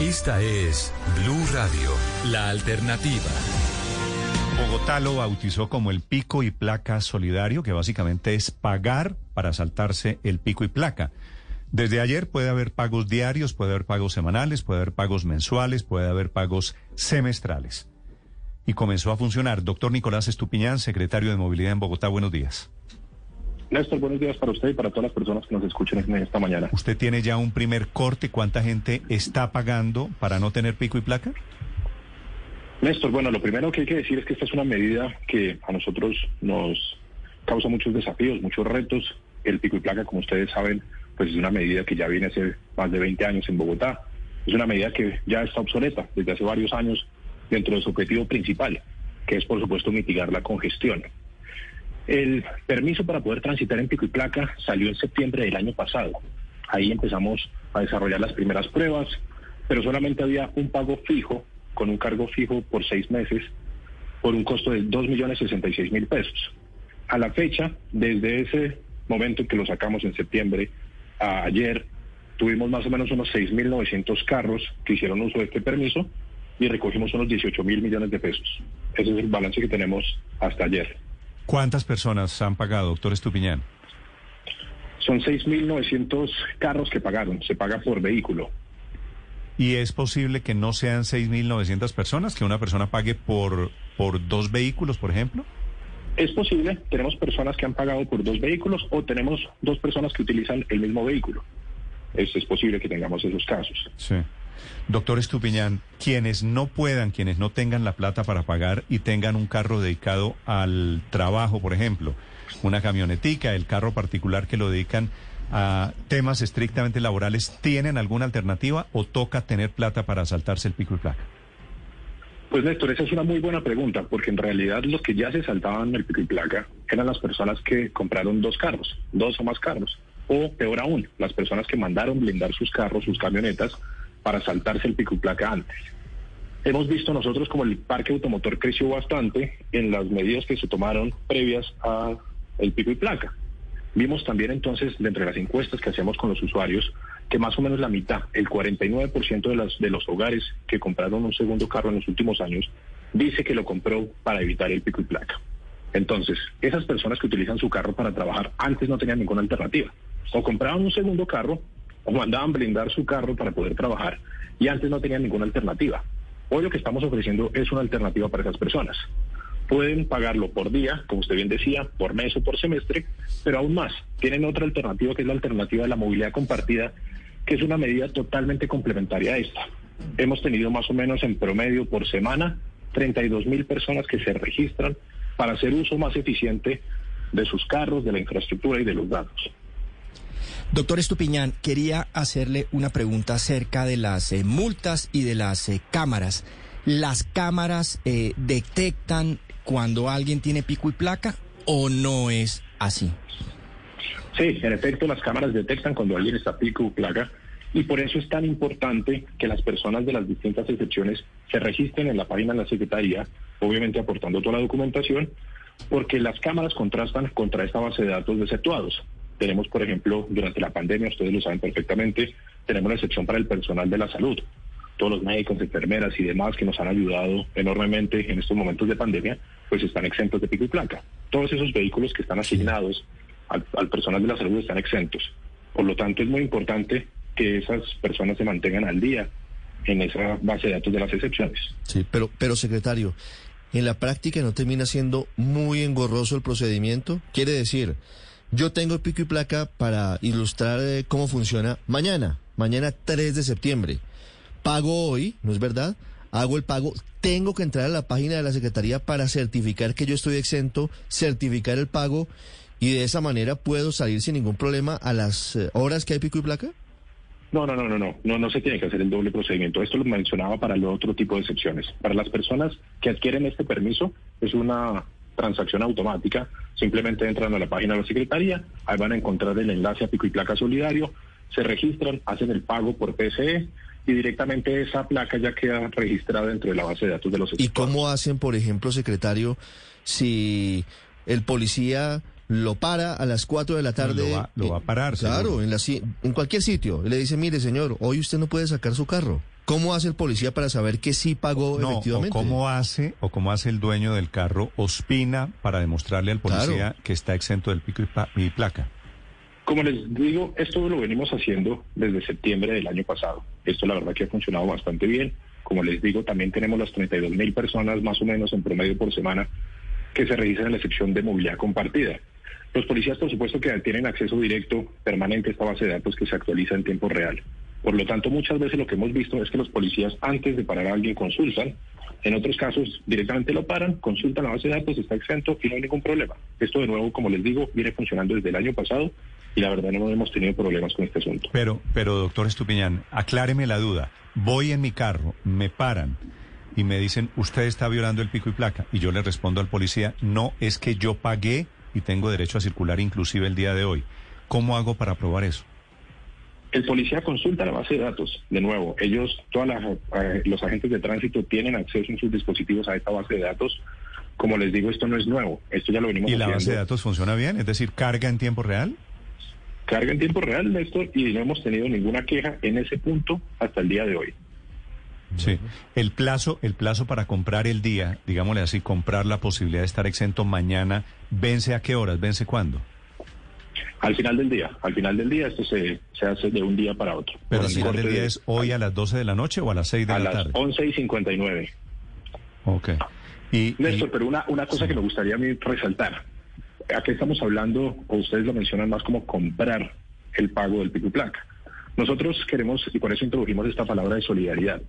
Esta es Blue Radio, la alternativa. Bogotá lo bautizó como el pico y placa solidario, que básicamente es pagar para saltarse el pico y placa. Desde ayer puede haber pagos diarios, puede haber pagos semanales, puede haber pagos mensuales, puede haber pagos semestrales. Y comenzó a funcionar. Doctor Nicolás Estupiñán, secretario de Movilidad en Bogotá, buenos días. Néstor, buenos días para usted y para todas las personas que nos escuchan esta mañana. ¿Usted tiene ya un primer corte? ¿Cuánta gente está pagando para no tener pico y placa? Néstor, bueno, lo primero que hay que decir es que esta es una medida que a nosotros nos causa muchos desafíos, muchos retos. El pico y placa, como ustedes saben, pues es una medida que ya viene hace más de 20 años en Bogotá. Es una medida que ya está obsoleta desde hace varios años dentro de su objetivo principal, que es por supuesto mitigar la congestión. El permiso para poder transitar en pico y placa salió en septiembre del año pasado. Ahí empezamos a desarrollar las primeras pruebas, pero solamente había un pago fijo, con un cargo fijo por seis meses, por un costo de 2.066.000 pesos. A la fecha, desde ese momento en que lo sacamos en septiembre a ayer, tuvimos más o menos unos 6.900 carros que hicieron uso de este permiso y recogimos unos 18 mil millones de pesos. Ese es el balance que tenemos hasta ayer. ¿Cuántas personas han pagado, doctor Estupiñán? Son 6.900 carros que pagaron, se paga por vehículo. ¿Y es posible que no sean 6.900 personas, que una persona pague por, por dos vehículos, por ejemplo? Es posible, tenemos personas que han pagado por dos vehículos o tenemos dos personas que utilizan el mismo vehículo. Es, es posible que tengamos esos casos. Sí. Doctor Estupiñán, quienes no puedan, quienes no tengan la plata para pagar y tengan un carro dedicado al trabajo, por ejemplo, una camionetica, el carro particular que lo dedican a temas estrictamente laborales, ¿tienen alguna alternativa o toca tener plata para saltarse el pico y placa? Pues Néstor, esa es una muy buena pregunta, porque en realidad los que ya se saltaban el pico y placa eran las personas que compraron dos carros, dos o más carros, o peor aún, las personas que mandaron blindar sus carros, sus camionetas, para saltarse el pico y placa antes. Hemos visto nosotros como el parque automotor creció bastante en las medidas que se tomaron previas a el pico y placa. Vimos también entonces, de las encuestas que hacemos con los usuarios, que más o menos la mitad, el 49% de, las, de los hogares que compraron un segundo carro en los últimos años, dice que lo compró para evitar el pico y placa. Entonces, esas personas que utilizan su carro para trabajar antes no tenían ninguna alternativa. O compraban un segundo carro o mandaban blindar su carro para poder trabajar y antes no tenían ninguna alternativa. Hoy lo que estamos ofreciendo es una alternativa para esas personas. Pueden pagarlo por día, como usted bien decía, por mes o por semestre, pero aún más, tienen otra alternativa que es la alternativa de la movilidad compartida, que es una medida totalmente complementaria a esta. Hemos tenido más o menos en promedio por semana 32 mil personas que se registran para hacer uso más eficiente de sus carros, de la infraestructura y de los datos. Doctor Estupiñán, quería hacerle una pregunta acerca de las eh, multas y de las eh, cámaras. ¿Las cámaras eh, detectan cuando alguien tiene pico y placa o no es así? Sí, en efecto, las cámaras detectan cuando alguien está pico y placa y por eso es tan importante que las personas de las distintas excepciones se registren en la página de la Secretaría, obviamente aportando toda la documentación, porque las cámaras contrastan contra esta base de datos deceptuados. Tenemos, por ejemplo, durante la pandemia, ustedes lo saben perfectamente, tenemos la excepción para el personal de la salud. Todos los médicos, enfermeras y demás que nos han ayudado enormemente en estos momentos de pandemia, pues están exentos de pico y placa. Todos esos vehículos que están asignados al, al personal de la salud están exentos. Por lo tanto, es muy importante que esas personas se mantengan al día en esa base de datos de las excepciones. Sí, pero, pero secretario, en la práctica no termina siendo muy engorroso el procedimiento. Quiere decir, yo tengo pico y placa para ilustrar eh, cómo funciona mañana, mañana 3 de septiembre. Pago hoy, ¿no es verdad? Hago el pago, tengo que entrar a la página de la Secretaría para certificar que yo estoy exento, certificar el pago y de esa manera puedo salir sin ningún problema a las eh, horas que hay pico y placa. No, no, no, no, no, no, no se tiene que hacer el doble procedimiento. Esto lo mencionaba para el otro tipo de excepciones. Para las personas que adquieren este permiso es una transacción automática, simplemente entran a la página de la Secretaría, ahí van a encontrar el enlace a Pico y Placa Solidario, se registran, hacen el pago por PSE y directamente esa placa ya queda registrada dentro de la base de datos de los ¿Y cómo hacen, por ejemplo, secretario, si el policía lo para a las 4 de la tarde. Lo va, lo va a parar. Claro, en, la, en cualquier sitio. Y le dice, mire, señor, hoy usted no puede sacar su carro. ¿Cómo hace el policía para saber que sí pagó No, o efectivamente? cómo hace, o cómo hace el dueño del carro, Ospina, para demostrarle al policía Claro. que está exento del pico y, pa- y placa. Como les digo, esto lo venimos haciendo desde septiembre del año pasado. Esto la verdad que ha funcionado bastante bien. Como les digo, también tenemos las 32 mil personas más o menos en promedio por semana que se revisan en la sección de movilidad compartida. Los policías, por supuesto, que tienen acceso directo permanente a esta base de datos que se actualiza en tiempo real. Por lo tanto, muchas veces lo que hemos visto es que los policías, antes de parar a alguien, consultan. En otros casos, directamente lo paran, consultan la base de datos, está exento y no hay ningún problema. Esto, de nuevo, como les digo, viene funcionando desde el año pasado y la verdad no hemos tenido problemas con este asunto. Pero, pero doctor Estupiñán, acláreme la duda. Voy en mi carro, me paran y me dicen, usted está violando el pico y placa. Y yo le respondo al policía, no, es que yo pagué y tengo derecho a circular inclusive el día de hoy. ¿Cómo hago para probar eso? El policía consulta la base de datos. De nuevo, ellos, todos los agentes de tránsito tienen acceso en sus dispositivos a esta base de datos. Como les digo, esto no es nuevo. Esto ya lo venimos ¿Y la base de datos funciona bien? Es decir, carga en tiempo real. Carga en tiempo real, Néstor, y no hemos tenido ninguna queja en ese punto hasta el día de hoy. Sí. El plazo, el plazo para comprar el día, digámosle así, comprar la posibilidad de estar exento mañana, ¿vence a qué horas? ¿Vence cuándo? Al final del día, al final del día esto se, se hace de un día para otro. Pero al final del día de- es hoy a las 12 de la noche o a las 6 de a la las tarde. 11 y 59. Ok. Y, y- Néstor, pero una, una cosa que me gustaría a mí resaltar. Aquí estamos hablando, o ustedes lo mencionan más como comprar el pago del pico y placa. Nosotros queremos, y por eso introdujimos esta palabra de solidaridad,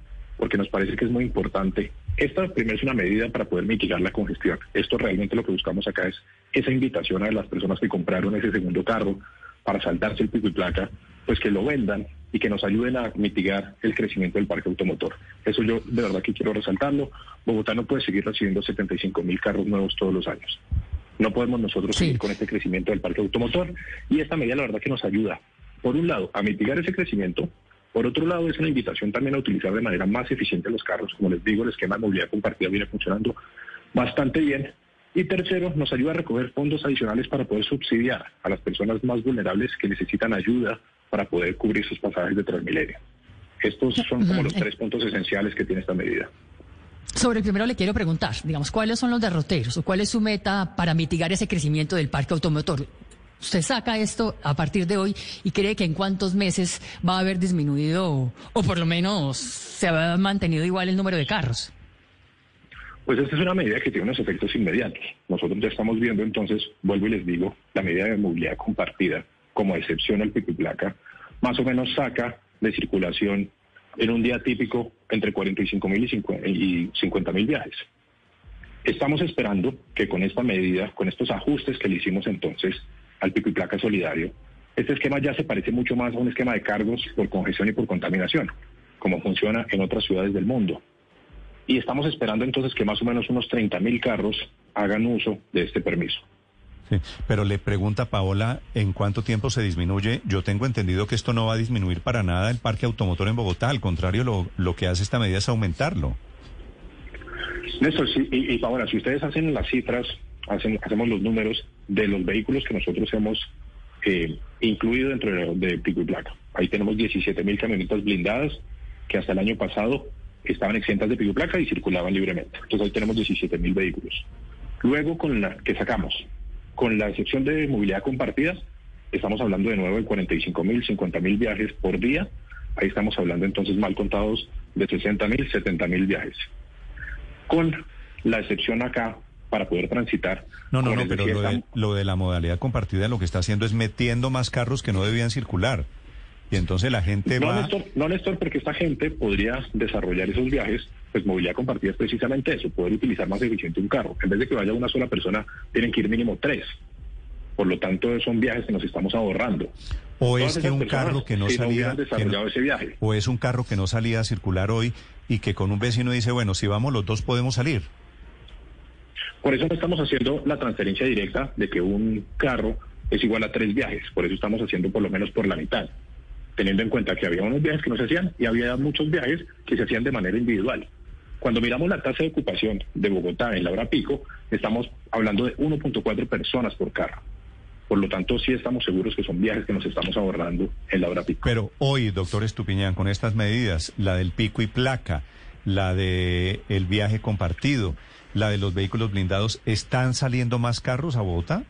porque nos parece que es muy importante. Esta primero es una medida para poder mitigar la congestión. Esto realmente lo que buscamos acá es esa invitación a las personas que compraron ese segundo carro para saltarse el pico y placa, pues que lo vendan y que nos ayuden a mitigar el crecimiento del parque automotor. Eso yo de verdad que quiero resaltarlo. Bogotá no puede seguir recibiendo 75 mil carros nuevos todos los años. No podemos nosotros Sí. seguir con este crecimiento del parque automotor y esta medida la verdad que nos ayuda, por un lado, a mitigar ese crecimiento, por otro lado es una invitación también a utilizar de manera más eficiente los carros. Como les digo, el esquema de movilidad compartida viene funcionando bastante bien. Y tercero, nos ayuda a recoger fondos adicionales para poder subsidiar a las personas más vulnerables que necesitan ayuda para poder cubrir sus pasajes de Transmilenio. Estos son como los tres puntos esenciales que tiene esta medida. Sobre el primero le quiero preguntar, digamos, ¿cuáles son los derroteros o cuál es su meta para mitigar ese crecimiento del parque automotor? Usted saca esto a partir de hoy y cree que en cuántos meses va a haber disminuido o, por lo menos se ha mantenido igual el número de carros. Pues esta es una medida que tiene unos efectos inmediatos. Nosotros ya estamos viendo entonces, vuelvo y les digo, la medida de movilidad compartida, como excepción al pico y placa, más o menos saca de circulación en un día típico entre 45 mil y 50 mil viajes. Estamos esperando que con esta medida, con estos ajustes que le hicimos entonces al pico y placa solidario, este esquema ya se parece mucho más a un esquema de cargos por congestión y por contaminación, como funciona en otras ciudades del mundo. Y estamos esperando entonces que más o menos unos 30 mil carros hagan uso de este permiso. sí. Pero le pregunta Paola, ¿en cuánto tiempo se disminuye? Yo tengo entendido que esto no va a disminuir para nada el parque automotor en Bogotá. Al contrario, lo, lo que hace esta medida es aumentarlo. Néstor, sí, y, y Paola, si ustedes hacen las cifras, hacemos los números de los vehículos que nosotros hemos eh, incluido dentro de, de pico y placa. Ahí tenemos 17 mil camionetas blindadas que hasta el año pasado estaban exentas de pico y placa y circulaban libremente. Entonces ahí tenemos 17 mil vehículos. Luego, con la que sacamos, con la excepción de movilidad compartida, estamos hablando de nuevo de 45 mil, 50 mil viajes por día. Ahí estamos hablando entonces mal contados de 60 mil, 70 mil viajes. Con la excepción acá para poder transitar. No, no, no, pero lo de, lo de la modalidad compartida lo que está haciendo es metiendo más carros que no debían circular. Y entonces la gente No, va... Néstor, no, Néstor, porque esta gente podría desarrollar esos viajes, pues movilidad compartida es precisamente eso, poder utilizar más eficiente un carro. En vez de que vaya una sola persona, tienen que ir mínimo tres. Por lo tanto, son viajes que nos estamos ahorrando. O Todas es que un carro que no no salía... hubieran que desarrollado no- ese viaje. o es un carro que no salía a circular hoy y que con un vecino dice, bueno, si vamos los dos podemos salir. Por eso no estamos haciendo la transferencia directa de que un carro es igual a tres viajes. Por eso estamos haciendo por lo menos por la mitad. Teniendo en cuenta que había unos viajes que no se hacían y había muchos viajes que se hacían de manera individual. Cuando miramos la tasa de ocupación de Bogotá en la hora pico, estamos hablando de 1.4 personas por carro. Por lo tanto, sí estamos seguros que son viajes que nos estamos ahorrando en la hora pico. Pero hoy, doctor Estupiñán, con estas medidas, la del pico y placa, la de el viaje compartido, la de los vehículos blindados, ¿están saliendo más carros a Bogotá?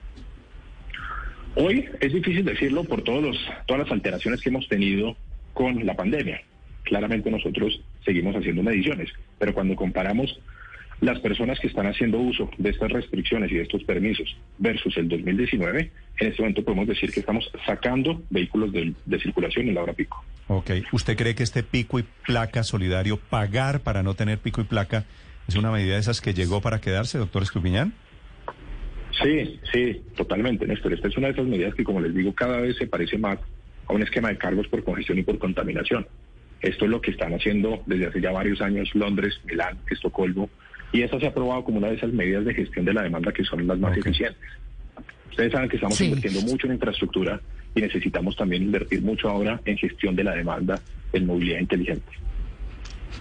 Hoy es difícil decirlo por todos los, todas las alteraciones que hemos tenido con la pandemia. Claramente nosotros seguimos haciendo mediciones, pero cuando comparamos las personas que están haciendo uso de estas restricciones y de estos permisos versus el 2019, en este momento podemos decir que estamos sacando vehículos de, de circulación en la hora pico. Ok. ¿Usted cree que este pico y placa solidario, pagar para no tener pico y placa, es una medida de esas que llegó para quedarse, doctor Estupiñán? Sí, sí, totalmente, Néstor. Esta es una de esas medidas que, como les digo, cada vez se parece más a un esquema de cargos por congestión y por contaminación. Esto es lo que están haciendo desde hace ya varios años Londres, Milán, Estocolmo, y eso se ha aprobado como una de esas medidas de gestión de la demanda que son las más eficientes. Ustedes saben que estamos Sí. invirtiendo mucho en infraestructura y necesitamos también invertir mucho ahora en gestión de la demanda en movilidad inteligente.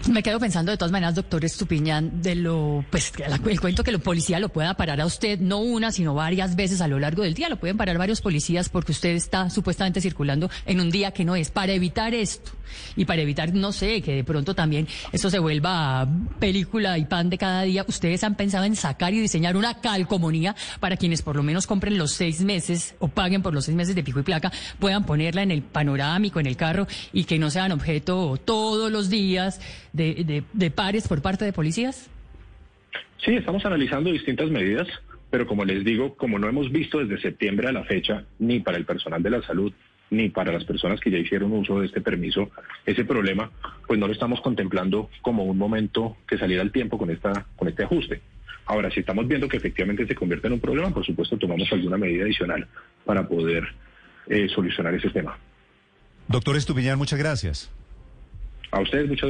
Me quedo pensando de todas maneras, doctor Estupiñán, de lo, pues, el cuento que la policía lo pueda parar a usted, no una, sino varias veces a lo largo del día. Lo pueden parar varios policías porque usted está supuestamente circulando en un día que no es. Para evitar esto y para evitar, no sé, que de pronto también esto se vuelva película y pan de cada día, ustedes han pensado en sacar y diseñar una calcomanía para quienes por lo menos compren los seis meses o paguen por los seis meses de pico y placa, puedan ponerla en el panorámico, en el carro y que no sean objeto todos los días de, de, de pares por parte de policías? Sí, estamos analizando distintas medidas, pero como les digo, como no hemos visto desde septiembre a la fecha, ni para el personal de la salud, ni para las personas que ya hicieron uso de este permiso, ese problema, pues no lo estamos contemplando como un momento que saliera al tiempo con, esta, con este ajuste. Ahora, si estamos viendo que efectivamente se convierte en un problema, por supuesto tomamos alguna medida adicional para poder eh, solucionar ese tema. Doctor Estupiñán, muchas gracias. A ustedes muchas